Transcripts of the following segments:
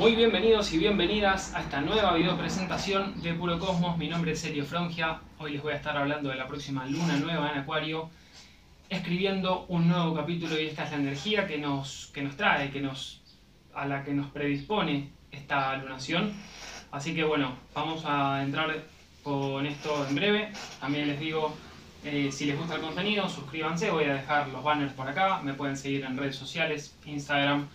Muy bienvenidos y bienvenidas a esta nueva video presentación de Puro Cosmos. Mi nombre es Sergio Frongia. Hoy les voy a estar hablando de la próxima luna nueva en Acuario, escribiendo un nuevo capítulo y esta es la energía que nos, que nos trae, que nos, a la que nos predispone esta lunación. Así que bueno, vamos a entrar con esto en breve. También les digo, eh, si les gusta el contenido, suscríbanse. Voy a dejar los banners por acá. Me pueden seguir en redes sociales, Instagram,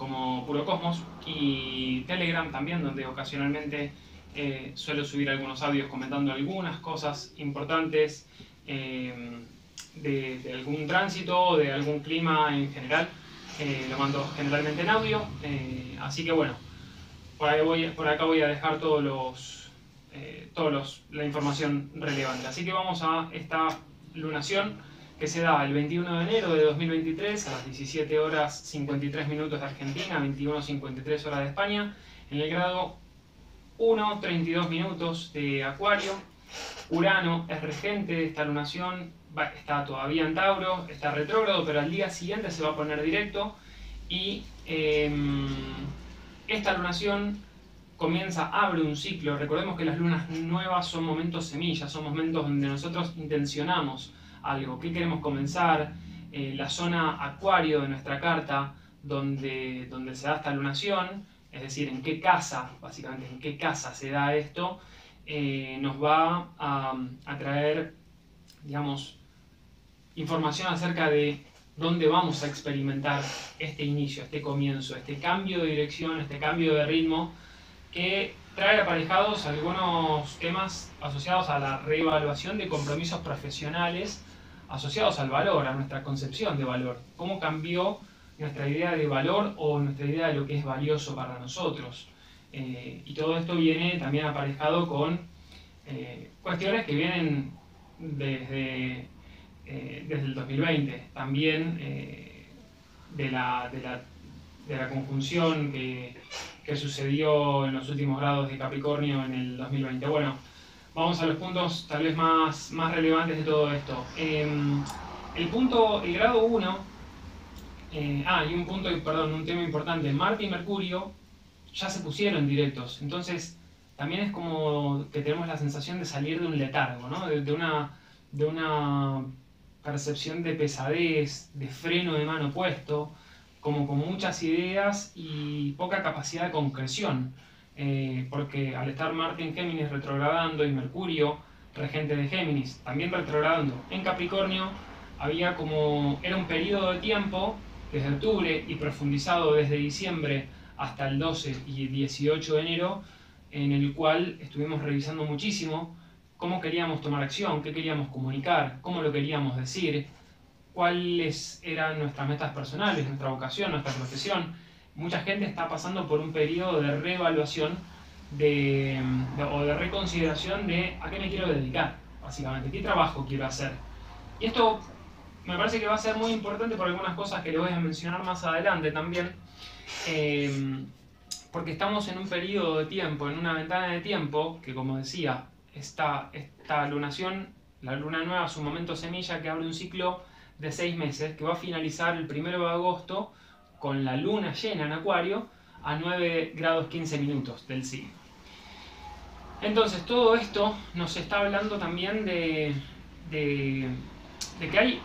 como Puro Cosmos y Telegram también, donde ocasionalmente eh, suelo subir algunos audios comentando algunas cosas importantes eh, de, algún tránsito o de algún clima en general. Eh, lo mando generalmente en audio, así que bueno, por, por acá voy a dejar todos los, todos la información relevante. Así que vamos a esta lunación que se da el 21 de enero de 2023 a las 17 horas 53 minutos de Argentina, 21.53 horas de España, en el grado 1, 32 minutos de Acuario. Urano es regente de esta lunación, está todavía en Tauro, está retrógrado, pero al día siguiente se va a poner directo y em, esta lunación comienza, abre un ciclo. Recordemos que las lunas nuevas son momentos semillas, son momentos donde nosotros intencionamos algo, qué queremos comenzar, eh, la zona acuario de nuestra carta, donde, donde se da esta lunación, es decir, en qué casa, básicamente, en qué casa se da esto, eh, nos va a, a traer, digamos, información acerca de dónde vamos a experimentar este inicio, este comienzo, este cambio de dirección, este cambio de ritmo, que trae aparejados algunos temas asociados a la reevaluación de compromisos profesionales asociados al valor, a nuestra concepción de valor. ¿Cómo cambió nuestra idea de valor o nuestra idea de lo que es valioso para nosotros? Eh, y todo esto viene también aparejado con eh, cuestiones que vienen desde, eh, desde el 2020, también de la, de, la, de, la, conjunción que, que sucedió en los últimos grados de Capricornio en el 2020. Bueno, vamos a los puntos tal vez más, más relevantes de todo esto. Em, el punto, el grado 1, eh, ah, y un punto, perdón, un tema importante, Marte y Mercurio ya se pusieron directos, entonces también es como que tenemos la sensación de salir de un letargo, ¿no? de, una, de una percepción de pesadez, de freno de mano puesto, como con muchas ideas y poca capacidad de concreción. Eh, porque al estar Marte en Géminis retrogradando y Mercurio, regente de Géminis, también retrogradando en Capricornio, había como, era un periodo de tiempo desde octubre y profundizado desde diciembre hasta el 12 y 18 de enero, en el cual estuvimos revisando muchísimo cómo queríamos tomar acción, qué queríamos comunicar, cómo lo queríamos decir, cuáles eran nuestras metas personales, nuestra vocación, nuestra profesión, mucha gente está pasando por un periodo de reevaluación o de reconsideración de a qué me quiero dedicar, básicamente, qué trabajo quiero hacer. Y esto me parece que va a ser muy importante por algunas cosas que le voy a mencionar más adelante también, eh, porque estamos en un periodo de tiempo, en una ventana de tiempo, que como decía, esta, esta lunación, la luna nueva, su momento semilla, que abre un ciclo de seis meses, que va a finalizar el primero de agosto con la luna llena en Acuario a 9 grados 15 minutos del signo. Entonces, todo esto nos está hablando también de, de, que hay,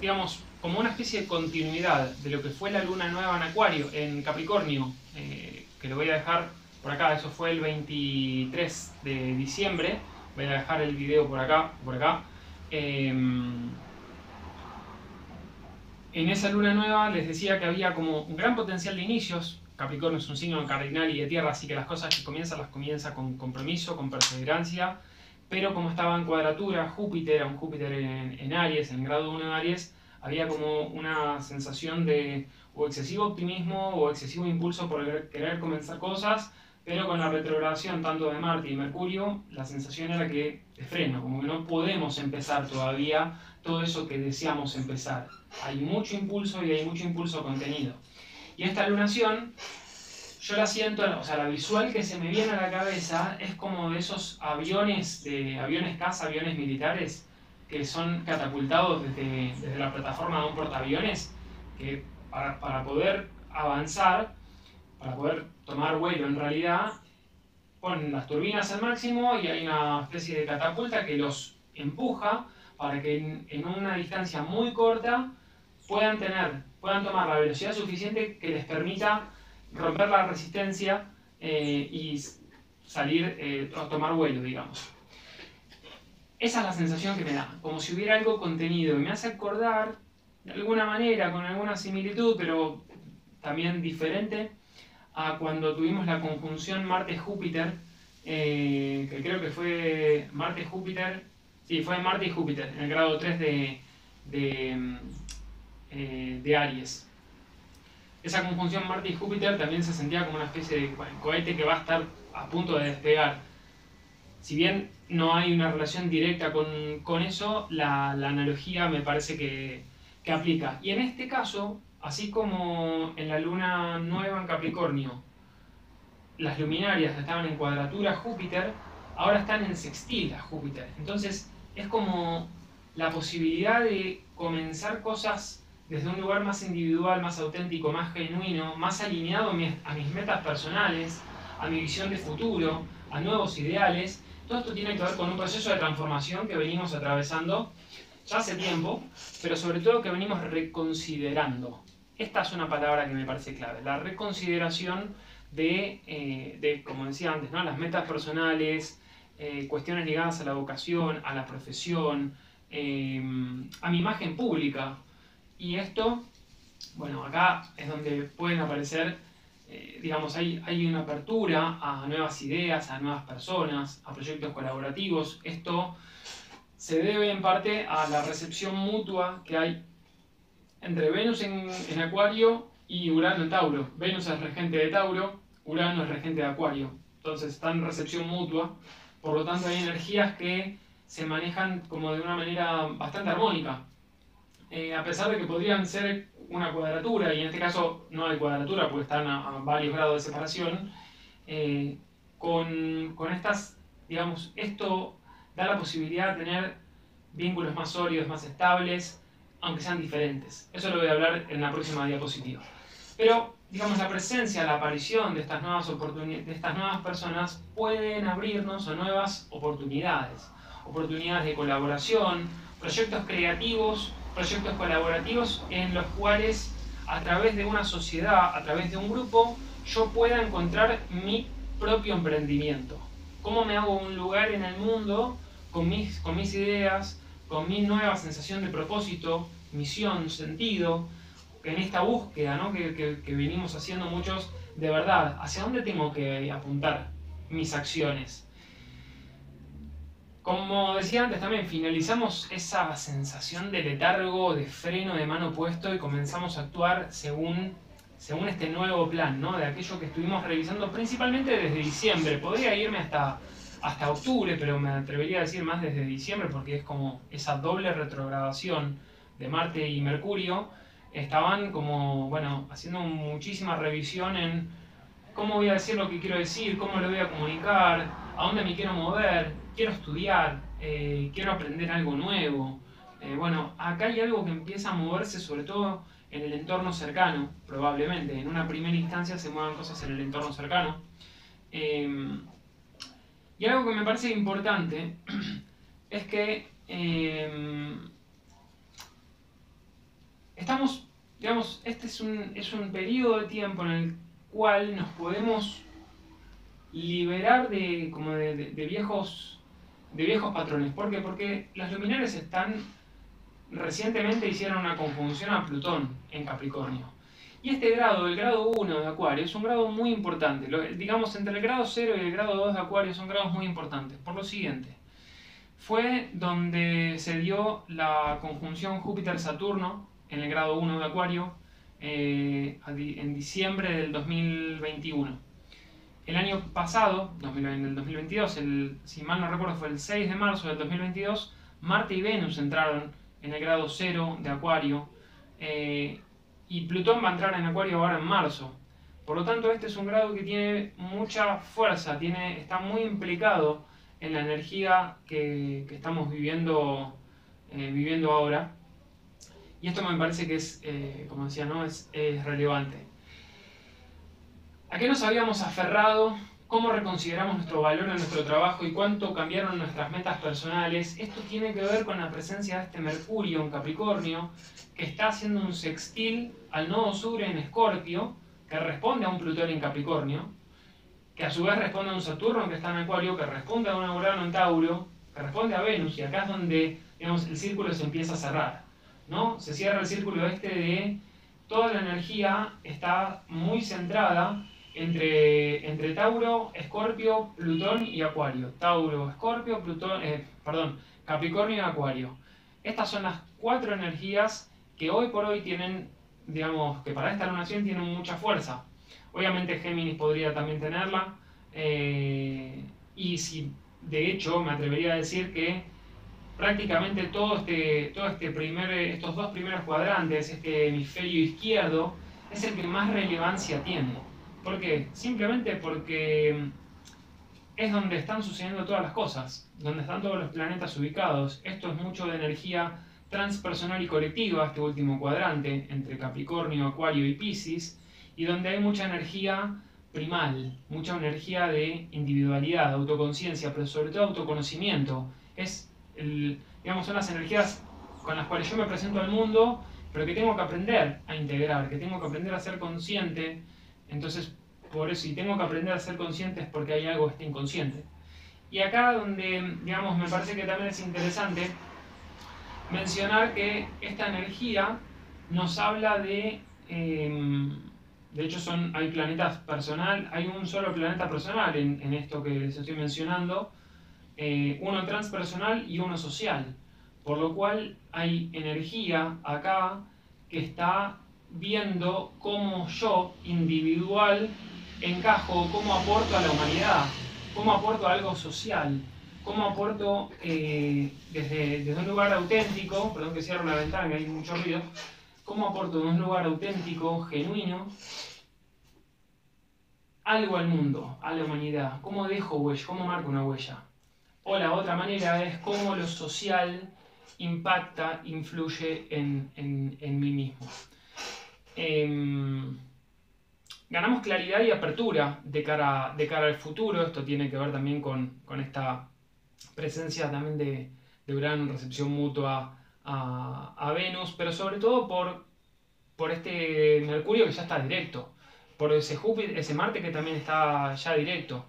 digamos, como una especie de continuidad de lo que fue la luna nueva en Acuario, en Capricornio, eh, que lo voy a dejar por acá, eso fue el 23 de diciembre, voy a dejar el video por acá, por acá. Em, en esa luna nueva les decía que había como un gran potencial de inicios. Capricornio es un signo cardinal y de tierra, así que las cosas que comienzan las comienza con compromiso, con perseverancia. Pero como estaba en cuadratura, Júpiter, un Júpiter en, Aries, en grado 1 de Aries, había como una sensación de o excesivo optimismo o excesivo impulso por querer comenzar cosas, pero con la retrogradación tanto de Marte y Mercurio, la sensación era que de freno, como que no podemos empezar todavía todo eso que deseamos empezar. Hay mucho impulso y hay mucho impulso contenido. Y esta lunación, yo la siento, o sea, la visual que se me viene a la cabeza es como de esos aviones, de aviones caza, aviones militares, que son catapultados desde, desde la plataforma de un portaaviones, que para, para poder avanzar para poder tomar vuelo en realidad, ponen las turbinas al máximo y hay una especie de catapulta que los empuja para que en, una distancia muy corta puedan tener, puedan tomar la velocidad suficiente que les permita romper la resistencia eh, y salir eh, o tomar vuelo, digamos. Esa es la sensación que me da, como si hubiera algo contenido. Y me hace acordar, de alguna manera, con alguna similitud, pero también diferente, a cuando tuvimos la conjunción Marte-Júpiter, eh, que creo que fue Marte-Júpiter, sí, fue Marte y Júpiter, en el grado 3 de, de, eh, de Aries. Esa conjunción Marte y Júpiter también se sentía como una especie de cohete que va a estar a punto de despegar. Si bien no hay una relación directa con, eso, la, analogía me parece que, que aplica. Y en este caso, así como en la luna nueva en Capricornio, las luminarias estaban en cuadratura Júpiter, ahora están en sextil a Júpiter. Entonces es como la posibilidad de comenzar cosas desde un lugar más individual, más auténtico, más genuino, más alineado a mis metas personales, a mi visión de futuro, a nuevos ideales. Todo esto tiene que ver con un proceso de transformación que venimos atravesando hace tiempo, pero sobre todo que venimos reconsiderando. Esta es una palabra que me parece clave, la reconsideración de, eh, como decía antes, ¿no? las metas personales, eh, cuestiones ligadas a la vocación, a la profesión, eh, a mi imagen pública. Y esto, bueno, acá es donde pueden aparecer digamos, hay, hay una apertura a nuevas ideas, a nuevas personas, a proyectos colaborativos. Esto se debe en parte a la recepción mutua que hay entre Venus en, en, Acuario y Urano en Tauro. Venus es regente de Tauro, Urano es regente de Acuario. Entonces está en recepción mutua. Por lo tanto hay energías que se manejan como de una manera bastante armónica. Eh, a pesar de que podrían ser una cuadratura, y en este caso no hay cuadratura porque están a, varios grados de separación, eh, con, con, estas, digamos, esto da la posibilidad de tener vínculos más sólidos, más estables, aunque sean diferentes. Eso lo voy a hablar en la próxima diapositiva. Pero, digamos, la presencia, la aparición de estas nuevas, de estas nuevas personas pueden abrirnos a nuevas oportunidades. Oportunidades de colaboración, proyectos creativos proyectos colaborativos en los cuales a través de una sociedad, a través de un grupo, yo pueda encontrar mi propio emprendimiento. ¿Cómo me hago un lugar en el mundo con mis, ideas, con mi nueva sensación de propósito, misión, sentido, en esta búsqueda ¿no? que, que, que venimos haciendo muchos de verdad? ¿Hacia dónde tengo que apuntar mis acciones? Como decía antes también, finalizamos esa sensación de letargo, de freno de mano puesto y comenzamos a actuar según, según este nuevo plan, ¿no? De aquello que estuvimos revisando principalmente desde diciembre. Podría irme hasta, hasta octubre, pero me atrevería a decir más desde diciembre porque es como esa doble retrogradación de Marte y Mercurio. Estaban como, bueno, haciendo muchísima revisión en cómo voy a decir lo que quiero decir, cómo lo voy a comunicar, a dónde me quiero mover, quiero estudiar, eh, quiero aprender algo nuevo. Eh, bueno, acá hay algo que empieza a moverse sobre todo en el entorno cercano, probablemente. En una primera instancia se muevan cosas en el entorno cercano. Em, y algo que me parece importante es que em, estamos, digamos, este es un, es un periodo de tiempo en el cual nos podemos liberar de, como de, viejos, de viejos patrones. ¿Por qué? Porque las luminarias están, recientemente hicieron una conjunción a Plutón en Capricornio. Y este grado, el grado 1 de Acuario, es un grado muy importante. digamos, entre el grado 0 y el grado 2 de Acuario son grados muy importantes. Por lo siguiente, fue donde se dio la conjunción Júpiter-Saturno en el grado 1 de Acuario eh, en diciembre del 2021. El año pasado, en el 2022, el, si mal no recuerdo fue el 6 de marzo del 2022, Marte y Venus entraron en el grado 0 de Acuario eh, y Plutón va a entrar en Acuario ahora en marzo. Por lo tanto, este es un grado que tiene mucha fuerza, tiene, está muy implicado en la energía que, estamos viviendo, eh, viviendo ahora. Y esto me parece que es, eh, como decía, ¿no? es, es relevante. ¿A qué nos habíamos aferrado? ¿Cómo reconsideramos nuestro valor en nuestro trabajo y cuánto cambiaron nuestras metas personales? Esto tiene que ver con la presencia de este Mercurio en Capricornio, que está haciendo un sextil al nodo sur en Escorpio, que responde a un Plutón en Capricornio, que a su vez responde a un Saturno que está en Acuario, que responde a un Urano en Tauro, que responde a Venus, y acá es donde digamos, el círculo se empieza a cerrar. ¿no? Se cierra el círculo este de toda la energía está muy centrada entre, entre Tauro, Escorpio, Plutón y Acuario. Tauro, Escorpio, Plutón, eh, perdón, Capricornio y Acuario. Estas son las cuatro energías que hoy por hoy tienen, digamos, que para esta lunación tienen mucha fuerza. Obviamente Géminis podría también tenerla. Eh, y si, de hecho, me atrevería a decir que prácticamente todo este, todo este primer, estos dos primeros cuadrantes, este hemisferio izquierdo, es el que más relevancia tiene. ¿Por qué? Simplemente porque es donde están sucediendo todas las cosas, donde están todos los planetas ubicados. Esto es mucho de energía transpersonal y colectiva, este último cuadrante, entre Capricornio, Acuario y Pisces, y donde hay mucha energía primal, mucha energía de individualidad, autoconciencia, pero sobre todo autoconocimiento. Es digamos, son las energías con las cuales yo me presento al mundo, pero que tengo que aprender a integrar, que tengo que aprender a ser consciente. Entonces, por eso, si tengo que aprender a ser consciente es porque hay algo que está inconsciente. Y acá donde, digamos, me parece que también es interesante mencionar que esta energía nos habla de, em, de hecho son, hay planetas personal, hay un solo planeta personal en, en esto que les estoy mencionando, eh, uno transpersonal y uno social. Por lo cual hay energía acá que está viendo cómo yo, individual, encajo, cómo aporto a la humanidad, cómo aporto algo social, cómo aporto eh, desde, desde, un lugar auténtico, perdón que cierro la ventana, que hay mucho ruido, cómo aporto desde un lugar auténtico, genuino, algo al mundo, a la humanidad, cómo dejo huella, cómo marco una huella. O la otra manera es cómo lo social impacta, influye en, mí mismo. Em, ganamos claridad y apertura de cara, de cara al futuro. Esto tiene que ver también con, esta presencia también de, de en recepción mutua a, Venus, pero sobre todo por, por este Mercurio que ya está directo, por ese Júpiter, ese Marte que también está ya directo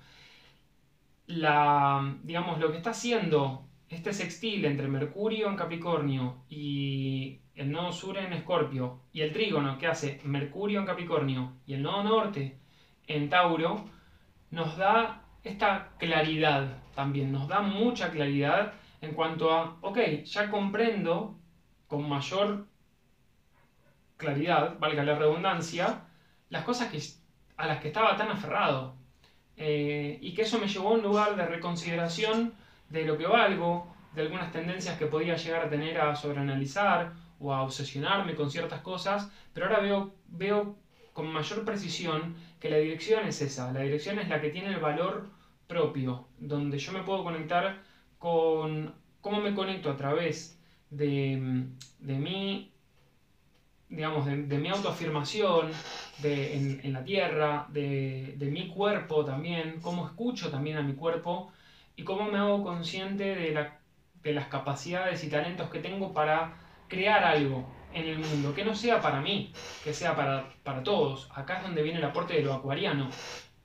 la, digamos, lo que está haciendo este sextil entre Mercurio en Capricornio y el nodo sur en Escorpio y el trígono que hace Mercurio en Capricornio y el nodo norte en Tauro, nos da esta claridad también, nos da mucha claridad en cuanto a, ok, ya comprendo con mayor claridad, valga la redundancia, las cosas que, a las que estaba tan aferrado. Eh, y que eso me llevó a un lugar de reconsideración de lo que valgo, de algunas tendencias que podía llegar a tener a sobreanalizar o a obsesionarme con ciertas cosas, pero ahora veo, veo con mayor precisión que la dirección es esa, la dirección es la que tiene el valor propio, donde yo me puedo conectar con cómo me conecto a través de, de mí digamos, de, mi autoafirmación de, en, la tierra, de, mi cuerpo también, cómo escucho también a mi cuerpo y cómo me hago consciente de, la, de las capacidades y talentos que tengo para crear algo en el mundo, que no sea para mí, que sea para, para todos. Acá es donde viene el aporte de lo acuariano.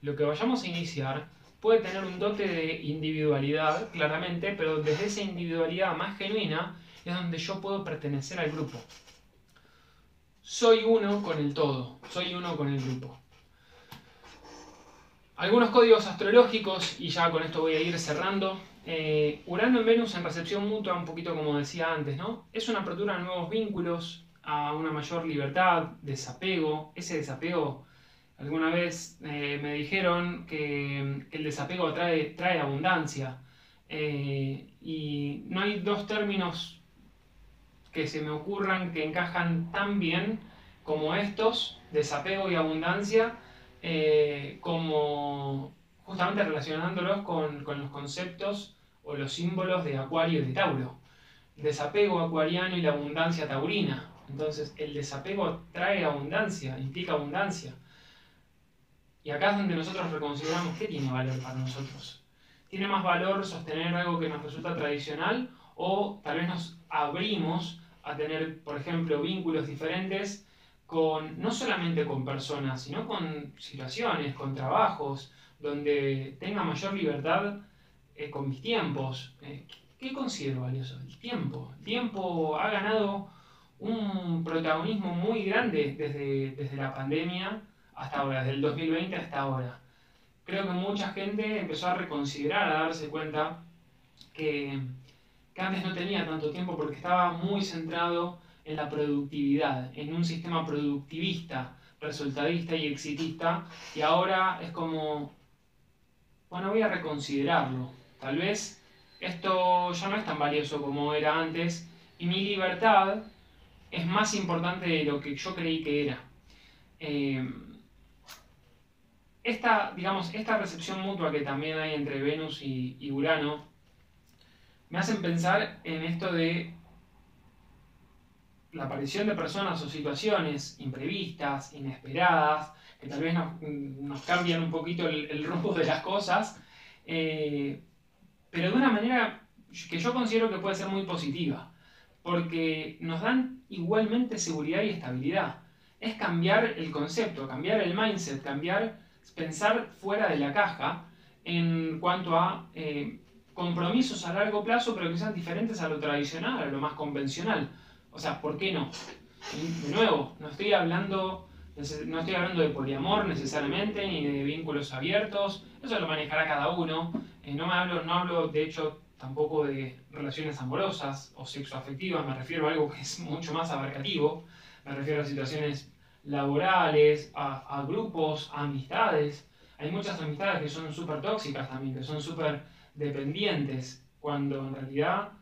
Lo que vayamos a iniciar puede tener un dote de individualidad, claramente, pero desde esa individualidad más genuina es donde yo puedo pertenecer al grupo soy uno con el todo, soy uno con el grupo. Algunos códigos astrológicos, y ya con esto voy a ir cerrando. Eh, en Venus en recepción mutua, un poquito como decía antes, ¿no? Es una apertura a nuevos vínculos, a una mayor libertad, desapego. Ese desapego, alguna vez eh, me dijeron que, el desapego trae, trae abundancia. Eh, y no hay dos términos que se me ocurran que encajan tan bien como estos, desapego y abundancia, eh, como justamente relacionándolos con, los conceptos o los símbolos de Acuario y de Tauro. Desapego acuariano y la abundancia taurina. Entonces, el desapego trae abundancia, implica abundancia. Y acá es donde nosotros reconsideramos qué tiene valor para nosotros. ¿Tiene más valor sostener algo que nos resulta tradicional o tal vez nos abrimos a tener, por ejemplo, vínculos diferentes no solamente con personas, sino con situaciones, con trabajos, donde tenga mayor libertad eh, con mis tiempos. Eh, ¿Qué considero valioso? El tiempo. El tiempo ha ganado un protagonismo muy grande desde, desde la pandemia hasta ahora, desde el 2020 hasta ahora. Creo que mucha gente empezó a reconsiderar, a darse cuenta que, que antes no tenía tanto tiempo porque estaba muy centrado en la productividad, en un sistema productivista, resultadista y exitista, y ahora es como, bueno, voy a reconsiderarlo. Tal vez esto ya no es tan valioso como era antes, y mi libertad es más importante de lo que yo creí que era. Eh, esta, digamos, esta recepción mutua que también hay entre Venus y, Urano me hacen pensar en esto de la aparición de personas o situaciones imprevistas, inesperadas, que tal vez nos, cambian un poquito el, rumbo de las cosas, eh, pero de una manera que yo considero que puede ser muy positiva, porque nos dan igualmente seguridad y estabilidad. Es cambiar el concepto, cambiar el mindset, cambiar, pensar fuera de la caja en cuanto a eh, compromisos a largo plazo, pero que sean diferentes a lo tradicional, a lo más convencional. O sea, ¿por qué no? De nuevo, no estoy hablando, no estoy hablando de poliamor necesariamente, ni de vínculos abiertos, eso lo manejará cada uno. Eh, no, me hablo, no hablo, de hecho, tampoco de relaciones amorosas o sexoafectivas, me refiero a algo que es mucho más abarcativo, me refiero a situaciones laborales, a, grupos, a amistades. Hay muchas amistades que son súper tóxicas también, que son súper dependientes, cuando en realidad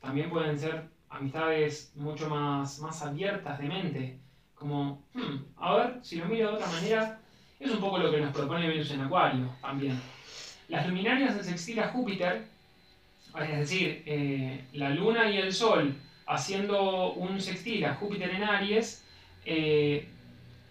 también pueden ser amistades mucho más, más abiertas de mente. Como, hmm, a ver, si lo miro de otra manera, es un poco lo que nos propone Venus en Acuario también. Las luminarias en sextil a Júpiter es decir, eh, la Luna y el Sol haciendo un sextil a Júpiter en Aries, eh,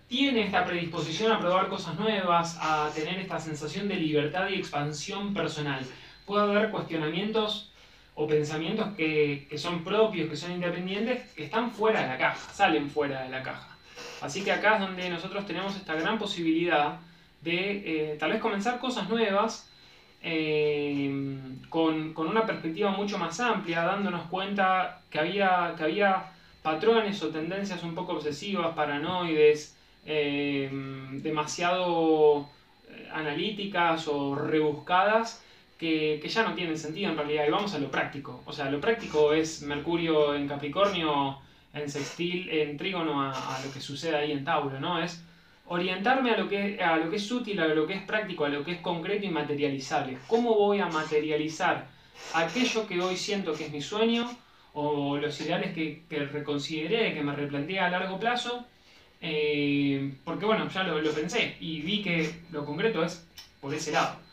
tiene esta predisposición a probar cosas nuevas, a tener esta sensación de libertad y expansión personal. Puede haber cuestionamientos o pensamientos que, son propios, que son independientes, que están fuera de la caja, salen fuera de la caja. Así que acá es donde nosotros tenemos esta gran posibilidad de eh, tal vez comenzar cosas nuevas, eh, con, una perspectiva mucho más amplia, dándonos cuenta que había, que había patrones o tendencias un poco obsesivas, paranoides, eh, demasiado analíticas o rebuscadas, que, ya no tienen sentido en realidad. Y vamos a lo práctico. O sea, lo práctico es Mercurio en Capricornio, en sextil, en trígono a, lo que sucede ahí en Tauro, ¿no? Es orientarme a lo, que, a lo que es útil, a lo que es práctico, a lo que es concreto y materializable. ¿Cómo voy a materializar aquello que hoy siento que es mi sueño o los ideales que, que reconsideré, que me replanteé a largo plazo? Eh, porque bueno, ya lo, lo pensé y vi que lo concreto es por ese lado.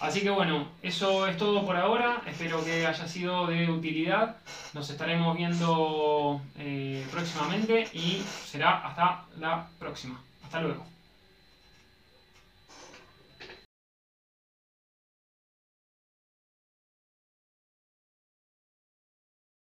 Así que bueno, eso es todo por ahora. Espero que haya sido de utilidad. Nos estaremos viendo eh, próximamente y será hasta la próxima. Hasta luego.